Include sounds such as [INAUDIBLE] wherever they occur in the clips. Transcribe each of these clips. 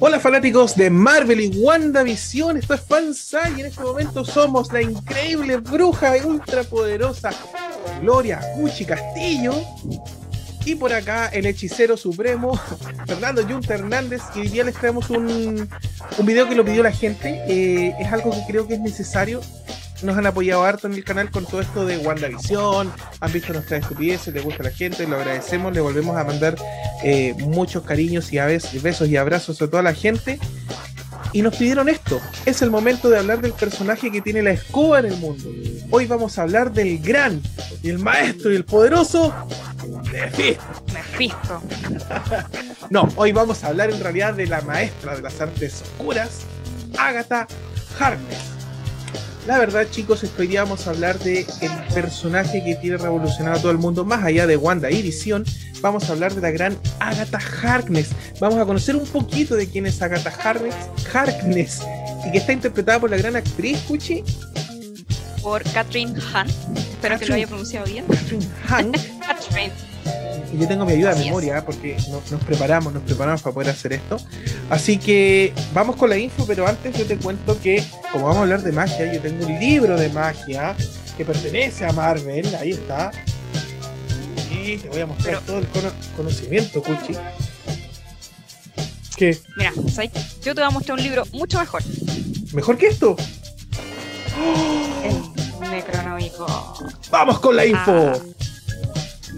Hola fanáticos de Marvel y WandaVision, esto es Fansai y en este momento somos la increíble bruja y ultrapoderosa Gloria Cuchi Castillo. Y por acá el hechicero supremo [LAUGHS] Fernando Junta Hernández y hoy día les traemos un, un video que lo pidió la gente, eh, es algo que creo que es necesario nos han apoyado harto en el canal con todo esto de WandaVision, han visto nuestras estupideces, les gusta a la gente, lo agradecemos, le volvemos a mandar eh, muchos cariños y a veces, besos y abrazos a toda la gente. Y nos pidieron esto, es el momento de hablar del personaje que tiene la escoba en el mundo. Hoy vamos a hablar del gran, y el maestro y el poderoso Mephisto. Mephisto. [LAUGHS] no, hoy vamos a hablar en realidad de la maestra de las artes oscuras, Agatha Harkness la verdad, chicos, hoy día vamos a hablar de el personaje que tiene revolucionado a todo el mundo, más allá de Wanda y Vision. Vamos a hablar de la gran Agatha Harkness. Vamos a conocer un poquito de quién es Agatha Harkness, Harkness y que está interpretada por la gran actriz, Cuchi. Por Catherine Hahn. Espero que lo haya pronunciado bien. Catherine Hahn. [LAUGHS] Catherine y yo tengo mi ayuda de memoria porque nos preparamos, nos preparamos para poder hacer esto. Así que vamos con la info, pero antes yo te cuento que, como vamos a hablar de magia, yo tengo un libro de magia que pertenece a Marvel, ahí está. Y te voy a mostrar todo el conocimiento, Cuchi. ¿Qué? Mira, yo te voy a mostrar un libro mucho mejor. ¿Mejor que esto? El Necronómico. ¡Vamos con la info! Ah.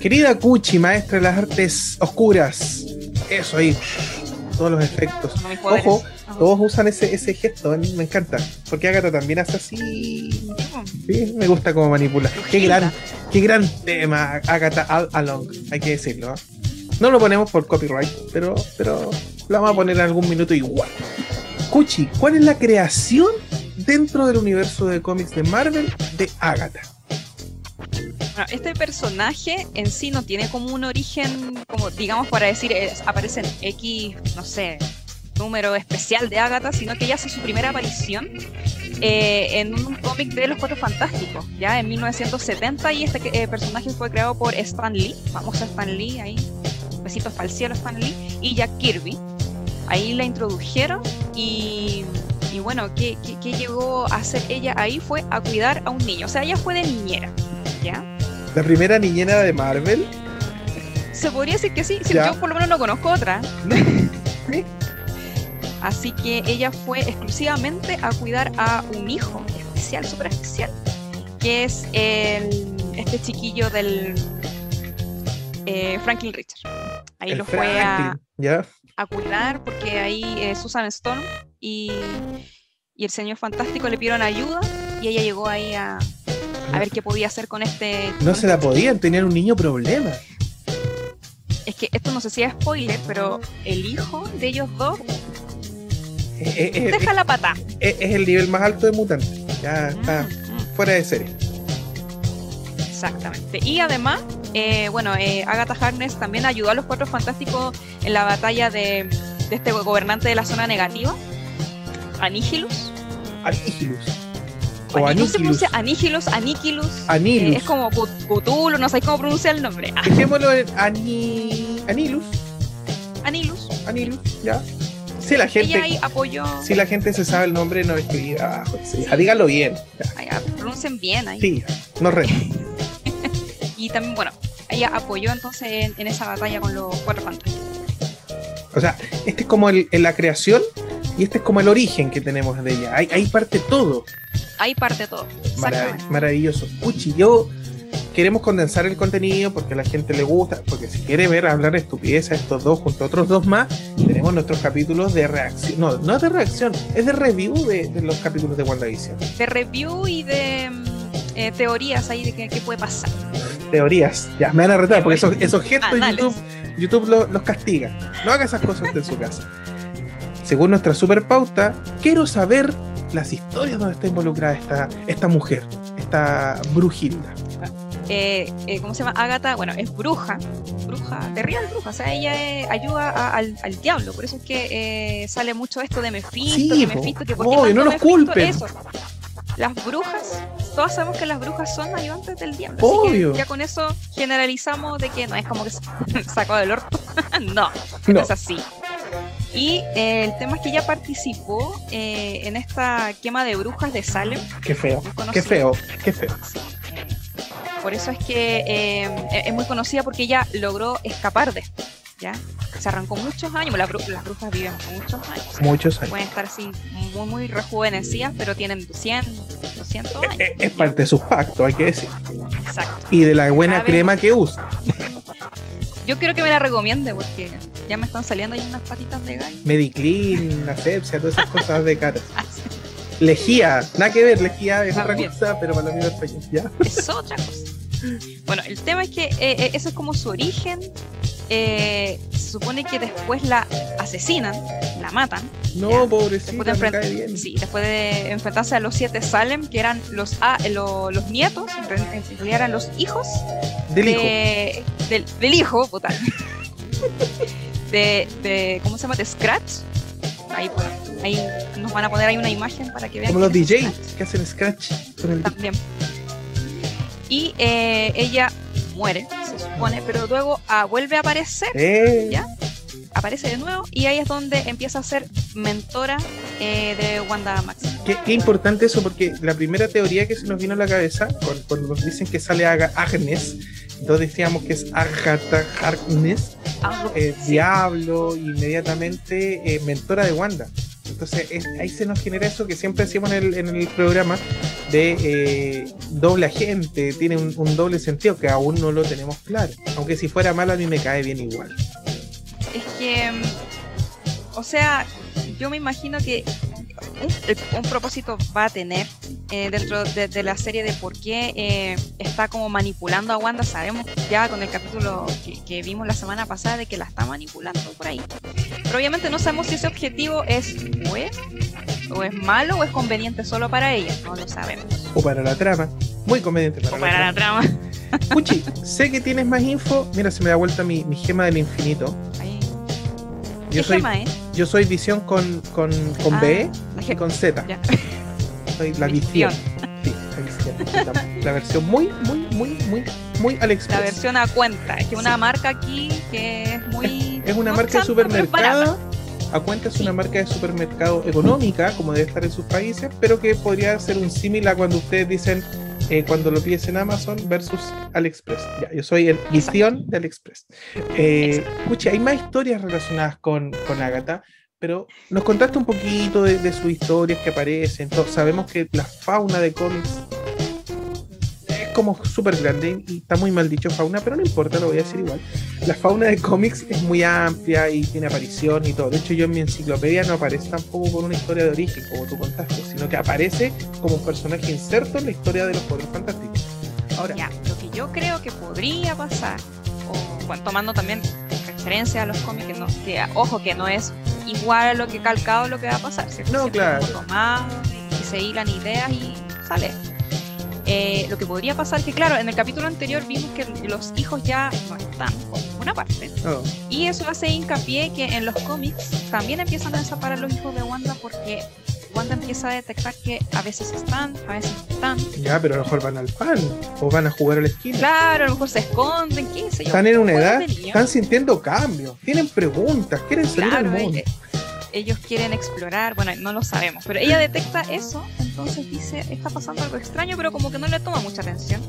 Querida Cuchi, maestra de las artes oscuras. Eso ahí. Todos los efectos. Ojo, todos usan ese, ese gesto, me encanta. Porque Agatha también hace así. Sí, me gusta cómo manipula. Qué gran, qué gran tema, Agatha All Along, hay que decirlo. ¿ah? No lo ponemos por copyright, pero, pero lo vamos a poner en algún minuto igual. Cuchi, ¿cuál es la creación dentro del universo de cómics de Marvel de Agatha? Este personaje en sí no tiene como un origen, como digamos para decir, aparece en X, no sé, número especial de Agatha, sino que ella hace su primera aparición eh, en un cómic de Los Cuatro Fantásticos, ya en 1970, y este eh, personaje fue creado por Stan Lee, vamos a Stan Lee ahí, besitos para el Stan Lee, y Jack Kirby. Ahí la introdujeron y, y bueno, ¿qué, qué, qué llegó a hacer ella ahí? Fue a cuidar a un niño, o sea, ella fue de niñera, ¿ya? La primera niñera de Marvel. Se podría decir que sí, si yo por lo menos no conozco otra. Así que ella fue exclusivamente a cuidar a un hijo especial, súper especial, que es el, este chiquillo del eh, Franklin Richard. Ahí lo fue a, a, cuidar porque ahí eh, Susan Stone y, y el señor fantástico le pidieron ayuda y ella llegó ahí a, a ver qué podía hacer con este. No se la este podían, tener un niño problema. Es que esto no sé si es spoiler, pero el hijo de ellos dos eh, eh, eh, deja la pata. Es, el nivel más alto de mutante. Ya está mm, mm. fuera de serie. Exactamente. Y además, bueno, Agatha Harness también ayudó a los Cuatro Fantásticos en la batalla de, de este gobernante de la zona negativa, Anihilus. Anihilus. O pronuncia Anihilus, Anihilus. Anilus. Eh, es como Cthulhu, no sé cómo pronunciar el nombre. Ah. [LAUGHS] Dejémoslo en Ani... Anilus. Anilus. Anilus, ya. Si la gente. ahí apoyó. Si la gente se sabe el nombre, no escribir abajo. Sí, dígalo bien. Ya. pronuncien bien ahí. Sí, no re. [LAUGHS] y también, bueno, ella apoyó entonces en, esa batalla con los cuatro fantásticos. O sea, este es como el, en la creación y este es como el origen que tenemos de ella. Ahí, parte todo. Ahí parte todo. maravilloso. Uchi, yo queremos condensar el contenido porque a la gente le gusta, porque si quiere ver hablar estupidez a estos dos junto a otros dos más, tenemos nuestros capítulos de reacción. No, no es de reacción, es de review de, los capítulos de WandaVision. De review y de mm, eh, teorías ahí de qué, puede pasar. Teorías, ya, me van a retar porque esos, esos gestos YouTube, YouTube los castiga. No haga esas cosas en su casa según nuestra super pauta, quiero saber las historias donde está involucrada esta, esta mujer, esta brujilda. Eh, eh, ¿Cómo se llama? Agatha, bueno, es bruja, bruja, terrible bruja, o sea, ella eh, ayuda al, diablo, por eso es que sale mucho esto de Mephisto, que Mephisto, que porque no los culpen. Eso. Las brujas, todas sabemos que las brujas son ayudantes del diablo. Obvio. ya con eso generalizamos de que no es como que [LAUGHS] sacó del orto. [LAUGHS] no, no, es así. Y eh, el tema es que ella participó eh, en esta quema de brujas de Salem. Qué feo, qué feo, qué feo. Sí, eh, por eso es que eh, es muy conocida porque ella logró escapar de esto. ¿ya? Se arrancó muchos años, las, bru- las brujas viven muchos años. Muchos años. Pueden estar así muy, muy rejuvenecidas, pero tienen 100, 200 años. Eh, Es parte de sus pactos, hay que decir. Exacto. Y de la buena Cada vez- crema que usa. Yo quiero que me la recomiende porque ya me están saliendo ahí unas patitas de gallo. Mediclean, asepsia, todas esas cosas de cara. Lejía, nada que ver, lejía es otra cosa, pero para la misma ¿ya? Es otra cosa. Bueno, el tema es que eh, eh, eso es como su origen. Eh, se supone que después la asesinan, la matan. No, Ya. pobrecita, Después de, me cae bien. sí, después de enfrentarse a los siete Salem, que eran los, ah, eh, lo- los nietos, en re- en realidad eran los hijos Del hijo. De- del, del hijo, puta. de, de, ¿cómo se llama? De Scratch. Ahí, ahí nos van a poner ahí una imagen para que vean. Como los DJs que hacen scratch con el También. Y eh, ella muere, se supone, pero luego ah, vuelve a aparecer, Eh, ¿Ya? aparece de nuevo, y ahí es donde empieza a ser mentora eh, de Wanda Maximoff. Qué, qué importante eso, porque la primera teoría que se nos vino a la cabeza, cuando, cuando nos dicen que sale Agnes, entonces decíamos que es Agatha Harkness, Algo- eh, Diablo, inmediatamente eh, mentora de Wanda. Entonces es- ahí se nos genera eso que siempre en el, en el programa de eh, doble agente, tiene un, un doble sentido que aún no lo tenemos claro. Aunque si fuera malo a mí me cae bien igual. Es que, mm, o sea, yo me imagino que un, propósito va a tener eh, dentro de, de la serie de por qué eh, está como manipulando a Wanda. Sabemos ya con el capítulo que, que vimos la semana pasada de que la está manipulando por ahí. Pero obviamente no sabemos si ese objetivo es bueno, o es malo, o es conveniente solo para ella. No lo sabemos. O para la trama. Muy conveniente para, O para la la trama. trama. Puchi, sé que tienes más info. Mira, se me da vuelta mi, mi gema del infinito. Ahí. Yo ¿Qué soy, gema, eh? Yo soy visión con, con, con Ah, B la y con Z. ya. [LAUGHS] Soy la Visión. Sí, la visión. La, versión muy, muy, muy, muy, muy AliExpress. La versión a cuenta. Es que una marca aquí que es muy. Es una no marca de supermercado. A cuenta es una marca de supermercado económica, como debe estar en sus países, pero que podría ser un símil a cuando ustedes dicen eh, cuando lo pides en Amazon versus AliExpress. Ya, yo soy el visión de AliExpress. Eh, hay más historias relacionadas con, con Agatha, pero nos contaste un poquito de, de sus historias que aparecen. sabemos que la fauna de cómics como súper grande y está muy mal dicho fauna, pero no importa, lo voy a decir igual. La fauna de cómics es muy amplia y tiene aparición y todo. De hecho, yo en mi enciclopedia no aparece tampoco con una historia de origen, como tú contaste, sino que aparece como un personaje inserto en la historia de los Poderes Fantásticos. Ahora, Ya, lo que yo creo que podría pasar, o bueno, tomando también referencia a los cómics, que, no, que, ojo, que no es igual a lo que calcado lo que va a pasar, ¿cierto? No, claro. tomado y se hilan ideas y sale. Eh, lo que podría pasar que, claro, en el capítulo anterior vimos que los hijos ya no están por ninguna parte. oh, Y eso hace hincapié que en los cómics también empiezan a desaparecer los hijos de Wanda porque Wanda empieza a detectar que a veces están, a veces no están. ya, pero a lo mejor van al pan o van a jugar a la esquina. Claro, a lo mejor se esconden, qué sé yo. Están en una edad, están sintiendo cambios, tienen preguntas, quieren salir Claro, al mundo. eh, ellos quieren explorar, bueno, no lo sabemos, pero ella detecta eso, entonces dice, está pasando algo extraño, pero como que no le toma mucha atención.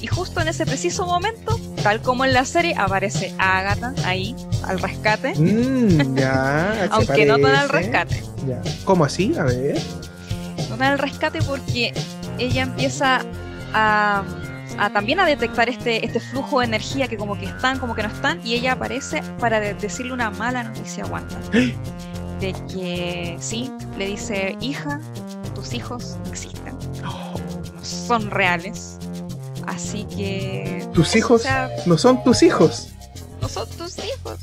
Y justo en ese preciso momento, tal como en la serie, aparece Agatha ahí, al rescate, Mm, ya, [LAUGHS] aunque no tan al rescate. Ya. ¿Cómo así? A ver. No tan al rescate porque ella empieza a, a también a detectar este, este flujo de energía que como que están, como que no están, y ella aparece para de- decirle una mala noticia a Wanda. [GASPS] De que sí, le dice, hija, tus hijos existen, Oh, no son reales. Así que... ¿Tus hijos? O sea, no son tus hijos. no son tus hijos.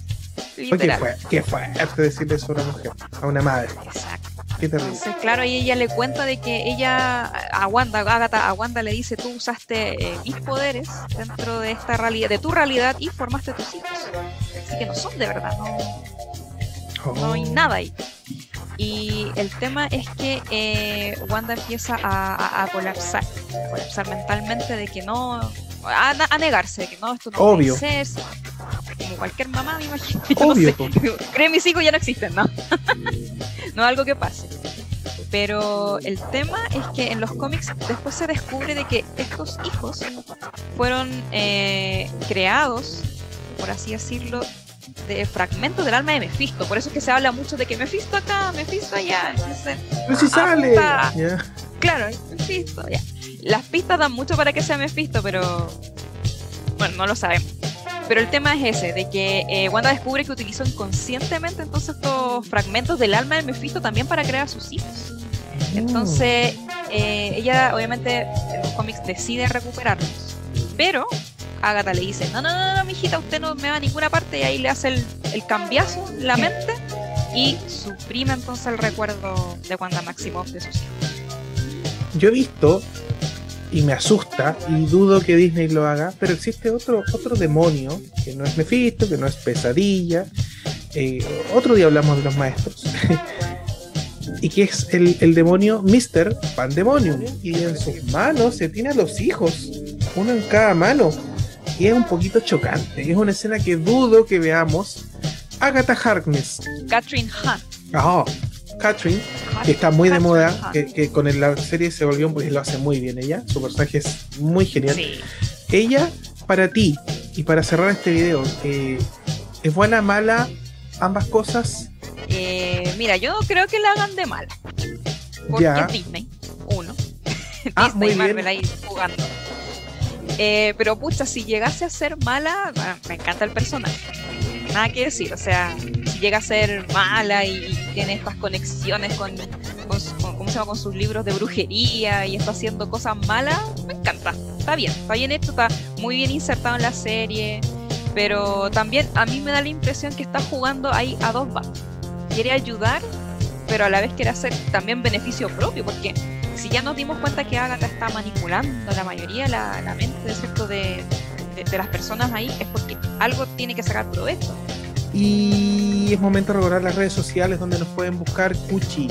Oye, qué, Literal. fue, qué fuerte decirle eso a una mujer, a una madre. Exacto. Qué terrible. Entonces, claro, y ella le cuenta de que ella, a Wanda, Agatha, a Wanda le dice, tú usaste eh, mis poderes dentro de esta realidad, de tu realidad y formaste tus hijos. Así que no son de verdad, no, No hay nada ahí. Y el tema es que eh, Wanda empieza a, a- a colapsar, a colapsar mentalmente de que no, a, negarse, que no, esto no Obvio. puede ser, como cualquier mamá, me imagino. [LAUGHS] Obvio. No [LAUGHS] mis hijos ya no existen, ¿no? [LAUGHS] no es algo que pase. Pero el tema es que en los cómics después se descubre de que estos hijos fueron eh, creados, por así decirlo, de fragmentos del alma de Mephisto. Por eso es que se habla mucho de que Mephisto acá, Mephisto allá. Pero si sale. Claro, Mephisto, ya. Las pistas dan mucho para que sea Mephisto, pero bueno, no lo sabemos. Pero el tema es ese, de que eh, Wanda descubre que utilizó inconscientemente entonces estos fragmentos del alma de Mephisto también para crear a sus hijos. Mm. Entonces, eh, ella obviamente en los cómics decide recuperarlos. Pero Agatha le dice, no, no, no, no, mijita, usted no me va a ninguna parte y ahí le hace el, el cambiazo la mente y suprime entonces el recuerdo de Wanda Maximoff de sus hijos. Yo he visto y me asusta y dudo que Disney lo haga, pero existe otro, otro demonio que no es Mephisto, que no es Pesadilla. Eh, otro día hablamos de los maestros. [LAUGHS] y que es el, el demonio Mr. Pandemonium. Y en sus manos se tiene a los hijos, uno en cada mano. Y es un poquito chocante. Es una escena que dudo que veamos. Agatha Harkness. Catherine Hunt. Ah, Catherine, que está muy de moda, que, con la serie se volvió, pues lo hace muy bien ella, su personaje es muy genial. Ella, para ti, y para cerrar este video, eh, ¿es buena, mala, ambas cosas? Eh, mira, yo no creo que la hagan de mala. Porque es Disney, uno. [LAUGHS] Ah, Disney y Marvel ahí jugando. Eh, pero pucha, si llegase a ser mala, me encanta el personaje. Nada que decir, o sea, si llega a ser mala y, tiene estas conexiones con, ¿cómo se llama? con sus libros de brujería y está haciendo cosas malas, me encanta. Está bien, está bien hecho, está muy bien insertado en la serie, pero también a mí me da la impresión que está jugando ahí a dos bandos. Quiere ayudar, pero a la vez quiere hacer también beneficio propio, porque ya nos dimos cuenta que Agatha está manipulando la mayoría la, la mente de, de, de, las personas ahí, es porque algo tiene que sacar provecho. Y es momento de recordar las redes sociales donde nos pueden buscar Cuchi.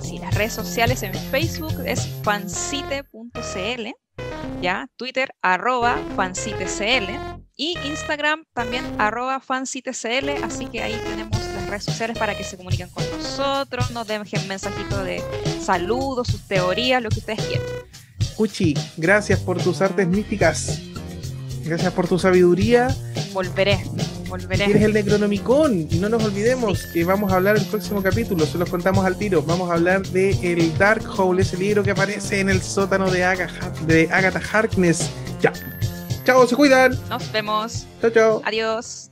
Sí, las redes sociales en Facebook es fancite.cl, ya, Twitter arroba fancitecl y Instagram también arroba fancitecl, así que ahí tenemos redes sociales para que se comuniquen con nosotros, nos dejen mensajitos de saludos, sus teorías, lo que ustedes quieran. Cuchi, gracias por tus artes místicas. Gracias por tu sabiduría. Volveré, volveré. Eres el Necronomicon y no nos olvidemos que vamos a hablar el próximo capítulo, se los contamos al tiro. Vamos a hablar de el Dark Hole, ese libro que aparece en el sótano de, Agatha, de Agatha Harkness. Ya. Chao, se cuidan. Nos vemos. Chao, chao. Adiós.